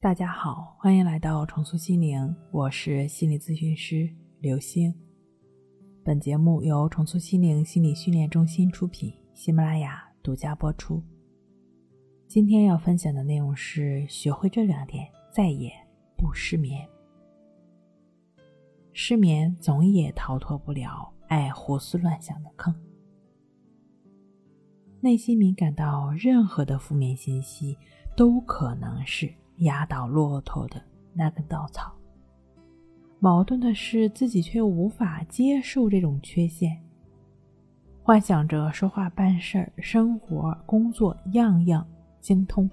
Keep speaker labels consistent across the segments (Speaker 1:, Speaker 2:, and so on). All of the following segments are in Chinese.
Speaker 1: 大家好，欢迎来到重塑心灵，我是心理咨询师刘星。本节目由重塑心灵心理训练中心出品，喜马拉雅独家播出。今天要分享的内容是：学会这两点，再也不失眠。失眠总也逃脱不了爱胡思乱想的坑，内心敏感到任何的负面信息都可能是。压倒骆驼的那根稻草。矛盾的是，自己却无法接受这种缺陷，幻想着说话、办事儿、生活、工作样样精通，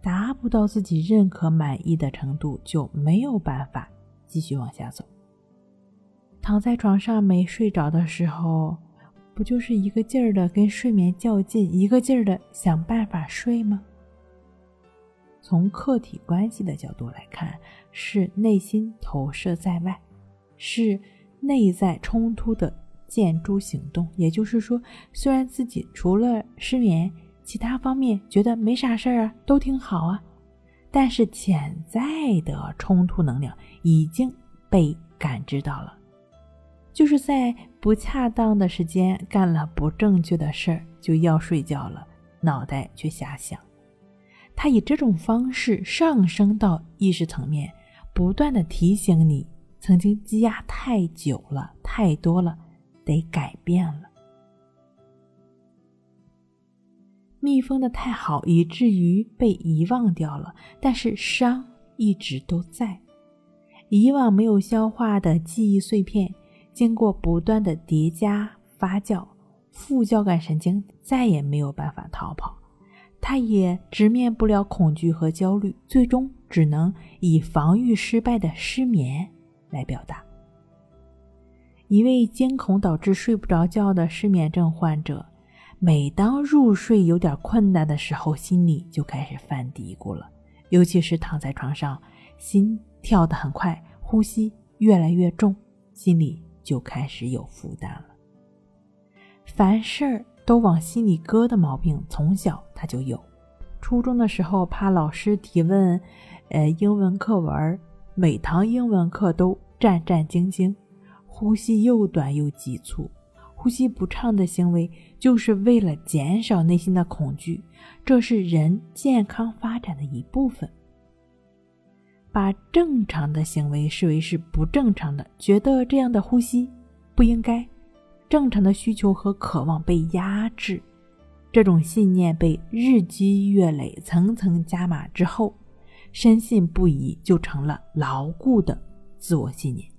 Speaker 1: 达不到自己认可、满意的程度，就没有办法继续往下走。躺在床上没睡着的时候，不就是一个劲儿的跟睡眠较劲，一个劲儿的想办法睡吗？从客体关系的角度来看，是内心投射在外，是内在冲突的建筑行动。也就是说，虽然自己除了失眠，其他方面觉得没啥事儿啊，都挺好啊，但是潜在的冲突能量已经被感知到了，就是在不恰当的时间干了不正确的事儿，就要睡觉了，脑袋却瞎想。他以这种方式上升到意识层面，不断的提醒你，曾经积压太久了，太多了，得改变了。密封的太好，以至于被遗忘掉了，但是伤一直都在。以往没有消化的记忆碎片，经过不断的叠加发酵，副交感神经再也没有办法逃跑。他也直面不了恐惧和焦虑，最终只能以防御失败的失眠来表达。一位惊恐导致睡不着觉的失眠症患者，每当入睡有点困难的时候，心里就开始犯嘀咕了。尤其是躺在床上，心跳得很快，呼吸越来越重，心里就开始有负担了。凡事儿。都往心里搁的毛病，从小他就有。初中的时候，怕老师提问，呃，英文课文，每堂英文课都战战兢兢，呼吸又短又急促，呼吸不畅的行为，就是为了减少内心的恐惧。这是人健康发展的一部分。把正常的行为视为是不正常的，觉得这样的呼吸不应该。正常的需求和渴望被压制，这种信念被日积月累、层层加码之后，深信不疑，就成了牢固的自我信念。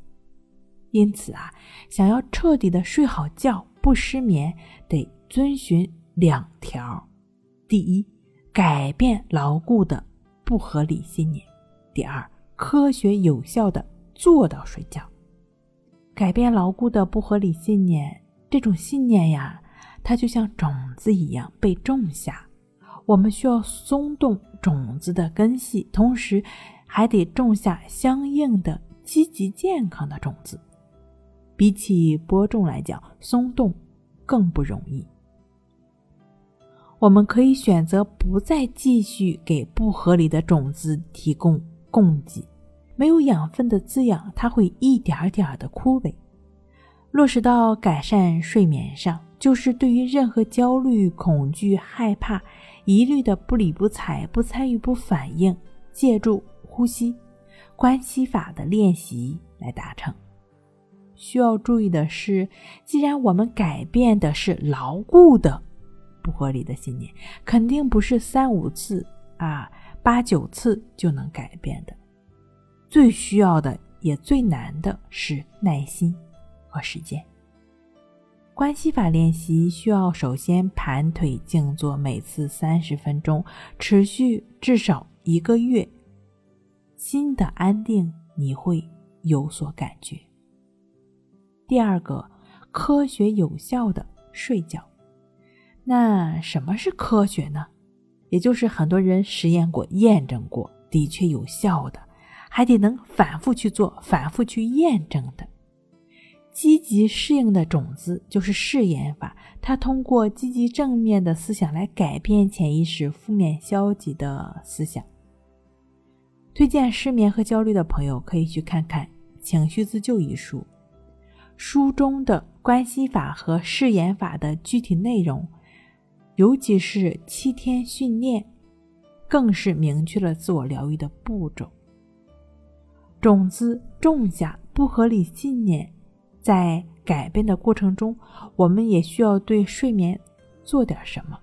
Speaker 1: 因此啊，想要彻底的睡好觉、不失眠，得遵循两条：第一，改变牢固的不合理信念；第二，科学有效的做到睡觉。改变牢固的不合理信念。这种信念呀，它就像种子一样被种下。我们需要松动种子的根系，同时还得种下相应的积极健康的种子。比起播种来讲，松动更不容易。我们可以选择不再继续给不合理的种子提供供给，没有养分的滋养，它会一点点的枯萎。落实到改善睡眠上，就是对于任何焦虑、恐惧、害怕、疑虑的不理不睬、不参与、不反应，借助呼吸、关系法的练习来达成。需要注意的是，既然我们改变的是牢固的不合理的信念，肯定不是三五次啊、八九次就能改变的。最需要的也最难的是耐心。和时间，关系法练习需要首先盘腿静坐，每次三十分钟，持续至少一个月，心的安定你会有所感觉。第二个，科学有效的睡觉。那什么是科学呢？也就是很多人实验过、验证过，的确有效的，还得能反复去做、反复去验证的。积极适应的种子就是试验法，它通过积极正面的思想来改变潜意识负面消极的思想。推荐失眠和焦虑的朋友可以去看看《情绪自救》一书，书中的关系法和誓言法的具体内容，尤其是七天训练，更是明确了自我疗愈的步骤。种子种下不合理信念，在改变的过程中，我们也需要对睡眠做点什么。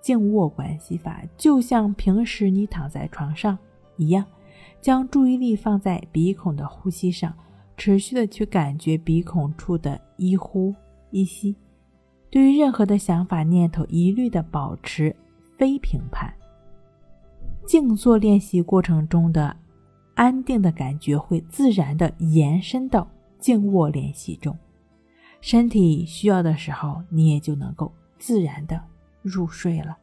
Speaker 1: 静卧关系法就像平时你躺在床上一样，将注意力放在鼻孔的呼吸上，持续的去感觉鼻孔处的一呼一吸。对于任何的想法念头，一律的保持非评判。静坐练习过程中的安定的感觉会自然的延伸到静卧练习中，身体需要的时候，你也就能够自然的。入睡了。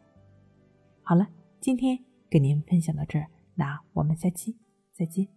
Speaker 1: 好了，今天给您分享到这儿，那我们下期再见。